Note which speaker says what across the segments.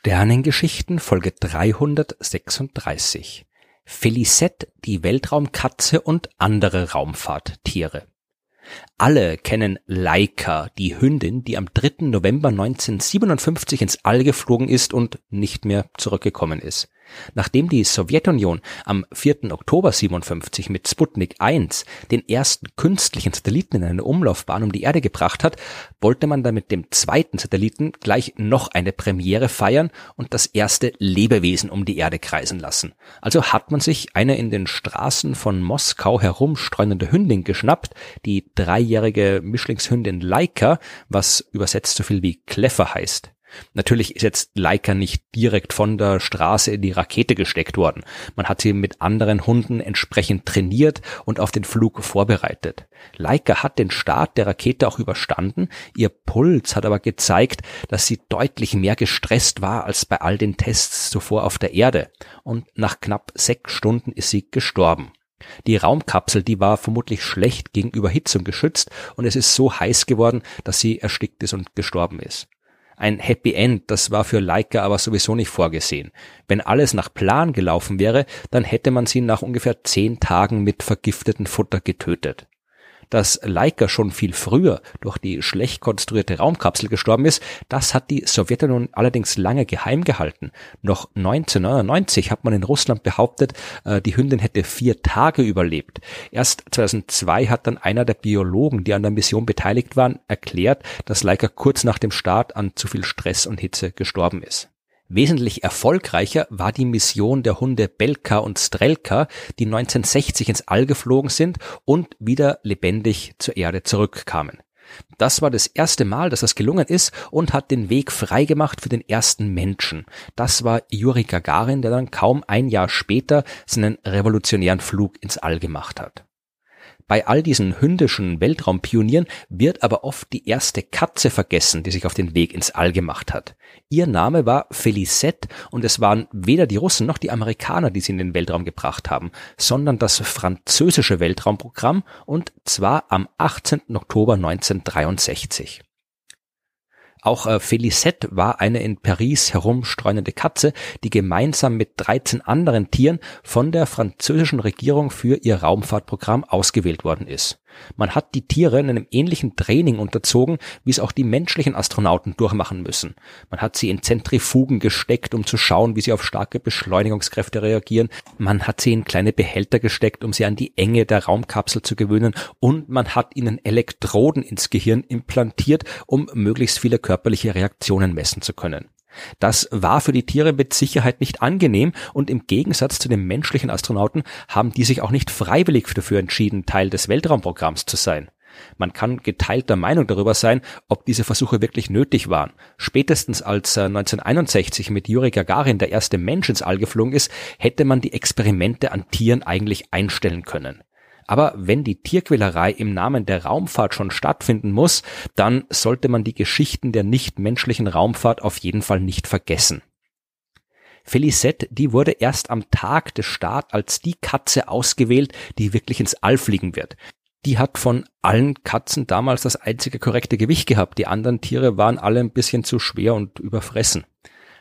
Speaker 1: Sternengeschichten Folge 336 Felicette, die Weltraumkatze und andere Raumfahrttiere. Alle kennen Laika, die Hündin, die am 3. November 1957 ins All geflogen ist und nicht mehr zurückgekommen ist. Nachdem die Sowjetunion am 4. Oktober 57 mit Sputnik 1 den ersten künstlichen Satelliten in eine Umlaufbahn um die Erde gebracht hat, wollte man dann mit dem zweiten Satelliten gleich noch eine Premiere feiern und das erste Lebewesen um die Erde kreisen lassen. Also hat man sich eine in den Straßen von Moskau herumstreunende Hündin geschnappt, die dreijährige Mischlingshündin Laika, was übersetzt so viel wie Kleffer heißt. Natürlich ist jetzt Leica nicht direkt von der Straße in die Rakete gesteckt worden. Man hat sie mit anderen Hunden entsprechend trainiert und auf den Flug vorbereitet. Leica hat den Start der Rakete auch überstanden. Ihr Puls hat aber gezeigt, dass sie deutlich mehr gestresst war als bei all den Tests zuvor auf der Erde. Und nach knapp sechs Stunden ist sie gestorben. Die Raumkapsel, die war vermutlich schlecht gegen Überhitzung geschützt und es ist so heiß geworden, dass sie erstickt ist und gestorben ist. Ein Happy End, das war für Leica aber sowieso nicht vorgesehen. Wenn alles nach Plan gelaufen wäre, dann hätte man sie nach ungefähr zehn Tagen mit vergiftetem Futter getötet. Dass Leica schon viel früher durch die schlecht konstruierte Raumkapsel gestorben ist, das hat die Sowjetunion allerdings lange geheim gehalten. Noch 1999 hat man in Russland behauptet, äh, die Hündin hätte vier Tage überlebt. Erst 2002 hat dann einer der Biologen, die an der Mission beteiligt waren, erklärt, dass Leica kurz nach dem Start an zu viel Stress und Hitze gestorben ist. Wesentlich erfolgreicher war die Mission der Hunde Belka und Strelka, die 1960 ins All geflogen sind und wieder lebendig zur Erde zurückkamen. Das war das erste Mal, dass das gelungen ist und hat den Weg freigemacht für den ersten Menschen. Das war Juri Gagarin, der dann kaum ein Jahr später seinen revolutionären Flug ins All gemacht hat. Bei all diesen hündischen Weltraumpionieren wird aber oft die erste Katze vergessen, die sich auf den Weg ins All gemacht hat. Ihr Name war Felicette und es waren weder die Russen noch die Amerikaner, die sie in den Weltraum gebracht haben, sondern das französische Weltraumprogramm und zwar am 18. Oktober 1963. Auch äh, Felicette war eine in Paris herumstreunende Katze, die gemeinsam mit 13 anderen Tieren von der französischen Regierung für ihr Raumfahrtprogramm ausgewählt worden ist. Man hat die Tiere in einem ähnlichen Training unterzogen, wie es auch die menschlichen Astronauten durchmachen müssen. Man hat sie in Zentrifugen gesteckt, um zu schauen, wie sie auf starke Beschleunigungskräfte reagieren. Man hat sie in kleine Behälter gesteckt, um sie an die Enge der Raumkapsel zu gewöhnen. Und man hat ihnen Elektroden ins Gehirn implantiert, um möglichst viele körperliche Reaktionen messen zu können. Das war für die Tiere mit Sicherheit nicht angenehm und im Gegensatz zu den menschlichen Astronauten haben die sich auch nicht freiwillig dafür entschieden, Teil des Weltraumprogramms zu sein. Man kann geteilter Meinung darüber sein, ob diese Versuche wirklich nötig waren. Spätestens als 1961 äh, mit Juri Gagarin der erste Mensch ins All geflogen ist, hätte man die Experimente an Tieren eigentlich einstellen können. Aber wenn die Tierquälerei im Namen der Raumfahrt schon stattfinden muss, dann sollte man die Geschichten der nichtmenschlichen Raumfahrt auf jeden Fall nicht vergessen. Felicette, die wurde erst am Tag des Start als die Katze ausgewählt, die wirklich ins All fliegen wird. Die hat von allen Katzen damals das einzige korrekte Gewicht gehabt. Die anderen Tiere waren alle ein bisschen zu schwer und überfressen.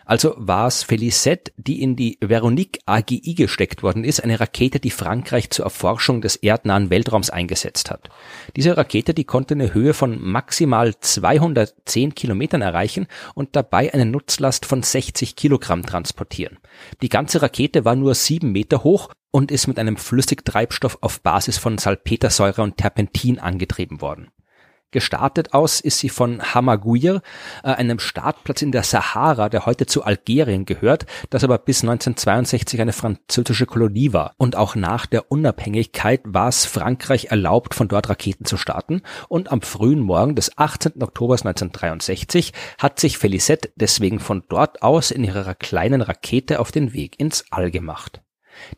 Speaker 1: Also war es Felicette, die in die Veronique AGI gesteckt worden ist, eine Rakete, die Frankreich zur Erforschung des erdnahen Weltraums eingesetzt hat. Diese Rakete, die konnte eine Höhe von maximal 210 Kilometern erreichen und dabei eine Nutzlast von 60 Kilogramm transportieren. Die ganze Rakete war nur sieben Meter hoch und ist mit einem Flüssigtreibstoff auf Basis von Salpetersäure und Terpentin angetrieben worden. Gestartet aus ist sie von Hamaguir, äh, einem Startplatz in der Sahara, der heute zu Algerien gehört, das aber bis 1962 eine französische Kolonie war. Und auch nach der Unabhängigkeit war es Frankreich erlaubt, von dort Raketen zu starten. Und am frühen Morgen des 18. Oktober 1963 hat sich Felicette deswegen von dort aus in ihrer kleinen Rakete auf den Weg ins All gemacht.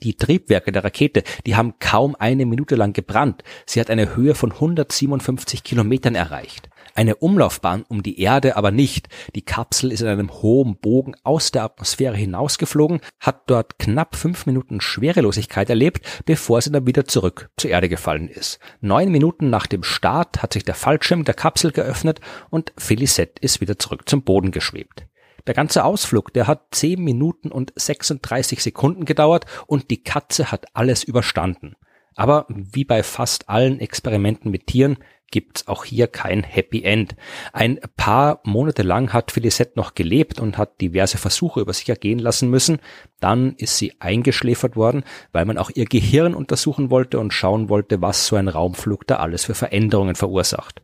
Speaker 1: Die Triebwerke der Rakete, die haben kaum eine Minute lang gebrannt. Sie hat eine Höhe von 157 Kilometern erreicht. Eine Umlaufbahn um die Erde aber nicht. Die Kapsel ist in einem hohen Bogen aus der Atmosphäre hinausgeflogen, hat dort knapp fünf Minuten Schwerelosigkeit erlebt, bevor sie dann wieder zurück zur Erde gefallen ist. Neun Minuten nach dem Start hat sich der Fallschirm der Kapsel geöffnet und Felicette ist wieder zurück zum Boden geschwebt. Der ganze Ausflug, der hat 10 Minuten und 36 Sekunden gedauert und die Katze hat alles überstanden. Aber wie bei fast allen Experimenten mit Tieren gibt's auch hier kein Happy End. Ein paar Monate lang hat Felicette noch gelebt und hat diverse Versuche über sich ergehen lassen müssen. Dann ist sie eingeschläfert worden, weil man auch ihr Gehirn untersuchen wollte und schauen wollte, was so ein Raumflug da alles für Veränderungen verursacht.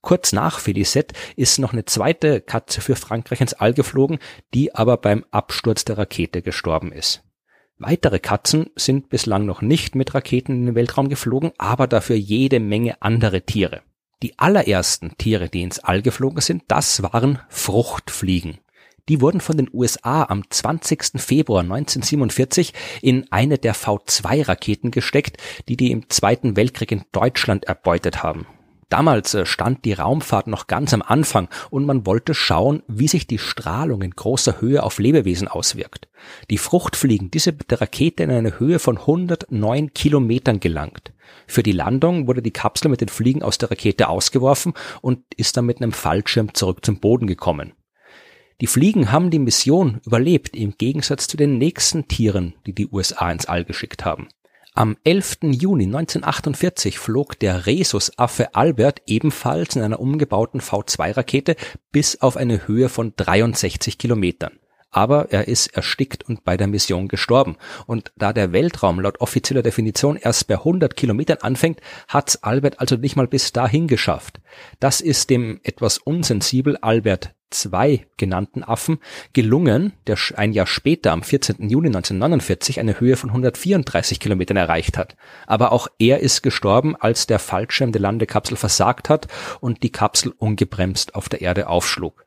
Speaker 1: Kurz nach Felicette ist noch eine zweite Katze für Frankreich ins All geflogen, die aber beim Absturz der Rakete gestorben ist. Weitere Katzen sind bislang noch nicht mit Raketen in den Weltraum geflogen, aber dafür jede Menge andere Tiere. Die allerersten Tiere, die ins All geflogen sind, das waren Fruchtfliegen. Die wurden von den USA am 20. Februar 1947 in eine der V2-Raketen gesteckt, die die im Zweiten Weltkrieg in Deutschland erbeutet haben. Damals äh, stand die Raumfahrt noch ganz am Anfang und man wollte schauen, wie sich die Strahlung in großer Höhe auf Lebewesen auswirkt. Die Fruchtfliegen, diese mit der Rakete in eine Höhe von 109 Kilometern gelangt. Für die Landung wurde die Kapsel mit den Fliegen aus der Rakete ausgeworfen und ist dann mit einem Fallschirm zurück zum Boden gekommen. Die Fliegen haben die Mission überlebt, im Gegensatz zu den nächsten Tieren, die die USA ins All geschickt haben. Am 11. Juni 1948 flog der Rhesusaffe Albert ebenfalls in einer umgebauten V2-Rakete bis auf eine Höhe von 63 Kilometern. Aber er ist erstickt und bei der Mission gestorben. Und da der Weltraum laut offizieller Definition erst bei 100 Kilometern anfängt, hat's Albert also nicht mal bis dahin geschafft. Das ist dem etwas unsensibel Albert zwei genannten Affen gelungen, der ein Jahr später am 14. Juni 1949 eine Höhe von 134 Kilometern erreicht hat. Aber auch er ist gestorben, als der Fallschirm der Landekapsel versagt hat und die Kapsel ungebremst auf der Erde aufschlug.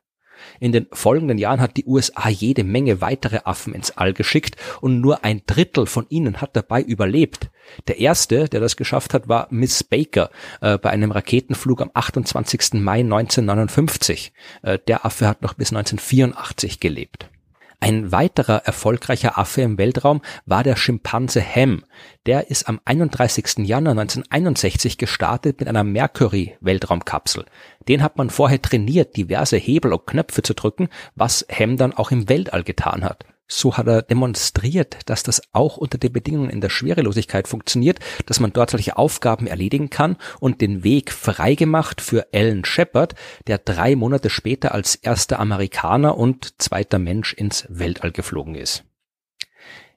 Speaker 1: In den folgenden Jahren hat die USA jede Menge weitere Affen ins All geschickt und nur ein Drittel von ihnen hat dabei überlebt. Der erste, der das geschafft hat, war Miss Baker äh, bei einem Raketenflug am 28. Mai 1959. Äh, der Affe hat noch bis 1984 gelebt. Ein weiterer erfolgreicher Affe im Weltraum war der Schimpanse Ham. Der ist am 31. Januar 1961 gestartet mit einer Mercury-Weltraumkapsel. Den hat man vorher trainiert, diverse Hebel und Knöpfe zu drücken, was Ham dann auch im Weltall getan hat. So hat er demonstriert, dass das auch unter den Bedingungen in der Schwerelosigkeit funktioniert, dass man dort solche Aufgaben erledigen kann und den Weg freigemacht für Alan Shepard, der drei Monate später als erster Amerikaner und zweiter Mensch ins Weltall geflogen ist.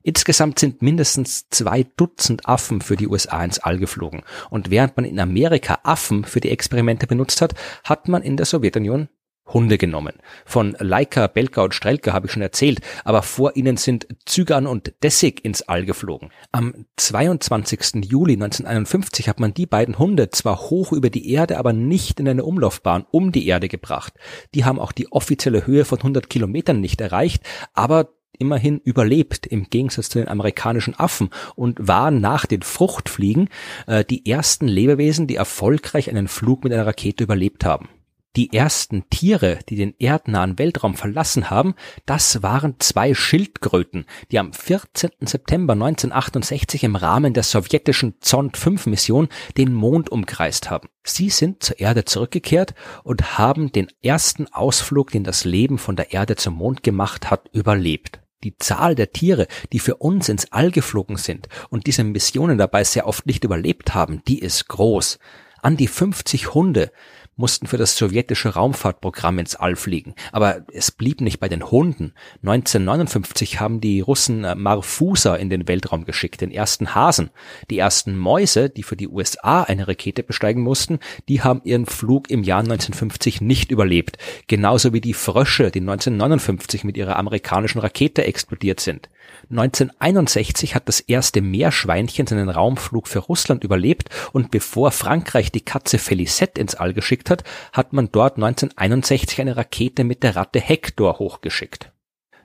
Speaker 1: Insgesamt sind mindestens zwei Dutzend Affen für die USA ins All geflogen. Und während man in Amerika Affen für die Experimente benutzt hat, hat man in der Sowjetunion Hunde genommen. Von Leica, Belka und Strelka habe ich schon erzählt, aber vor ihnen sind Zygan und Dessig ins All geflogen. Am 22. Juli 1951 hat man die beiden Hunde zwar hoch über die Erde, aber nicht in eine Umlaufbahn um die Erde gebracht. Die haben auch die offizielle Höhe von 100 Kilometern nicht erreicht, aber immerhin überlebt im Gegensatz zu den amerikanischen Affen und waren nach den Fruchtfliegen äh, die ersten Lebewesen, die erfolgreich einen Flug mit einer Rakete überlebt haben. Die ersten Tiere, die den erdnahen Weltraum verlassen haben, das waren zwei Schildkröten, die am 14. September 1968 im Rahmen der sowjetischen Zond 5 Mission den Mond umkreist haben. Sie sind zur Erde zurückgekehrt und haben den ersten Ausflug, den das Leben von der Erde zum Mond gemacht hat, überlebt. Die Zahl der Tiere, die für uns ins All geflogen sind und diese Missionen dabei sehr oft nicht überlebt haben, die ist groß. An die 50 Hunde mussten für das sowjetische Raumfahrtprogramm ins All fliegen. Aber es blieb nicht bei den Hunden. 1959 haben die Russen äh, Marfusa in den Weltraum geschickt, den ersten Hasen. Die ersten Mäuse, die für die USA eine Rakete besteigen mussten, die haben ihren Flug im Jahr 1950 nicht überlebt. Genauso wie die Frösche, die 1959 mit ihrer amerikanischen Rakete explodiert sind. 1961 hat das erste Meerschweinchen seinen Raumflug für Russland überlebt und bevor Frankreich die Katze Felicette ins All geschickt hat, hat man dort 1961 eine Rakete mit der Ratte Hector hochgeschickt.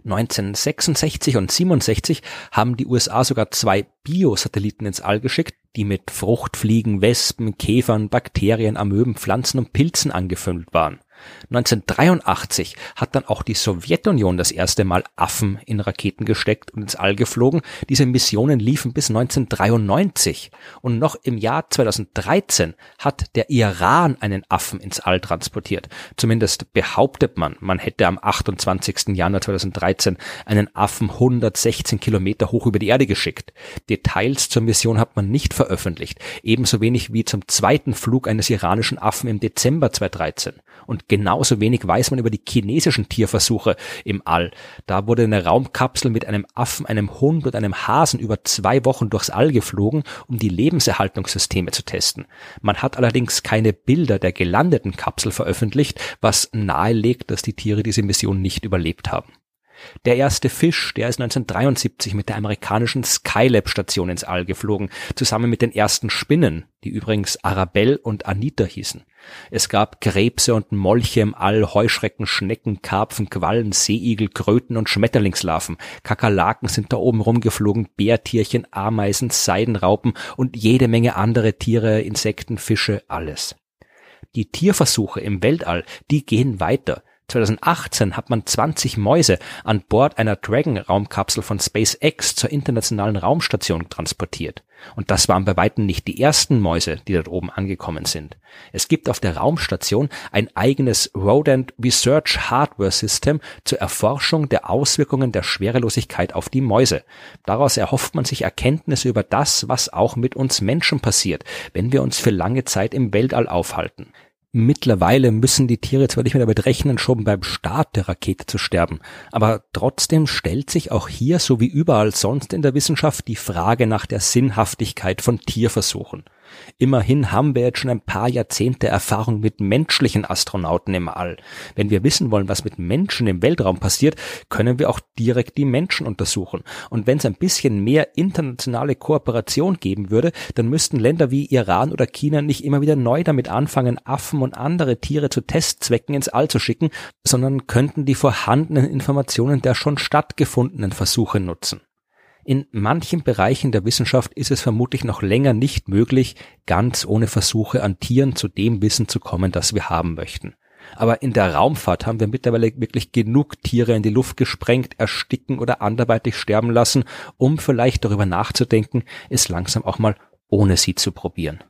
Speaker 1: 1966 und 67 haben die USA sogar zwei Biosatelliten ins All geschickt, die mit Fruchtfliegen, Wespen, Käfern, Bakterien, Amöben, Pflanzen und Pilzen angefüllt waren. 1983 hat dann auch die Sowjetunion das erste Mal Affen in Raketen gesteckt und ins All geflogen. Diese Missionen liefen bis 1993 und noch im Jahr 2013 hat der Iran einen Affen ins All transportiert. Zumindest behauptet man, man hätte am 28. Januar 2013 einen Affen 116 Kilometer hoch über die Erde geschickt. Details zur Mission hat man nicht veröffentlicht, ebenso wenig wie zum zweiten Flug eines iranischen Affen im Dezember 2013. Und genauso wenig weiß man über die chinesischen Tierversuche im All. Da wurde eine Raumkapsel mit einem Affen, einem Hund und einem Hasen über zwei Wochen durchs All geflogen, um die Lebenserhaltungssysteme zu testen. Man hat allerdings keine Bilder der gelandeten Kapsel veröffentlicht, was nahelegt, dass die Tiere diese Mission nicht überlebt haben. Der erste Fisch, der ist 1973 mit der amerikanischen Skylab-Station ins All geflogen, zusammen mit den ersten Spinnen, die übrigens Arabelle und Anita hießen. Es gab Krebse und Molche im All, Heuschrecken, Schnecken, Karpfen, Quallen, Seeigel, Kröten und Schmetterlingslarven. Kakerlaken sind da oben rumgeflogen, Bärtierchen, Ameisen, Seidenraupen und jede Menge andere Tiere, Insekten, Fische, alles. Die Tierversuche im Weltall, die gehen weiter. 2018 hat man 20 Mäuse an Bord einer Dragon-Raumkapsel von SpaceX zur internationalen Raumstation transportiert. Und das waren bei weitem nicht die ersten Mäuse, die dort oben angekommen sind. Es gibt auf der Raumstation ein eigenes Rodent Research Hardware System zur Erforschung der Auswirkungen der Schwerelosigkeit auf die Mäuse. Daraus erhofft man sich Erkenntnisse über das, was auch mit uns Menschen passiert, wenn wir uns für lange Zeit im Weltall aufhalten. Mittlerweile müssen die Tiere zwar nicht mehr damit rechnen, schon beim Start der Rakete zu sterben, aber trotzdem stellt sich auch hier, so wie überall sonst in der Wissenschaft, die Frage nach der Sinnhaftigkeit von Tierversuchen. Immerhin haben wir jetzt schon ein paar Jahrzehnte Erfahrung mit menschlichen Astronauten im All. Wenn wir wissen wollen, was mit Menschen im Weltraum passiert, können wir auch direkt die Menschen untersuchen. Und wenn es ein bisschen mehr internationale Kooperation geben würde, dann müssten Länder wie Iran oder China nicht immer wieder neu damit anfangen, Affen und andere Tiere zu Testzwecken ins All zu schicken, sondern könnten die vorhandenen Informationen der schon stattgefundenen Versuche nutzen. In manchen Bereichen der Wissenschaft ist es vermutlich noch länger nicht möglich, ganz ohne Versuche an Tieren zu dem Wissen zu kommen, das wir haben möchten. Aber in der Raumfahrt haben wir mittlerweile wirklich genug Tiere in die Luft gesprengt, ersticken oder anderweitig sterben lassen, um vielleicht darüber nachzudenken, es langsam auch mal ohne sie zu probieren.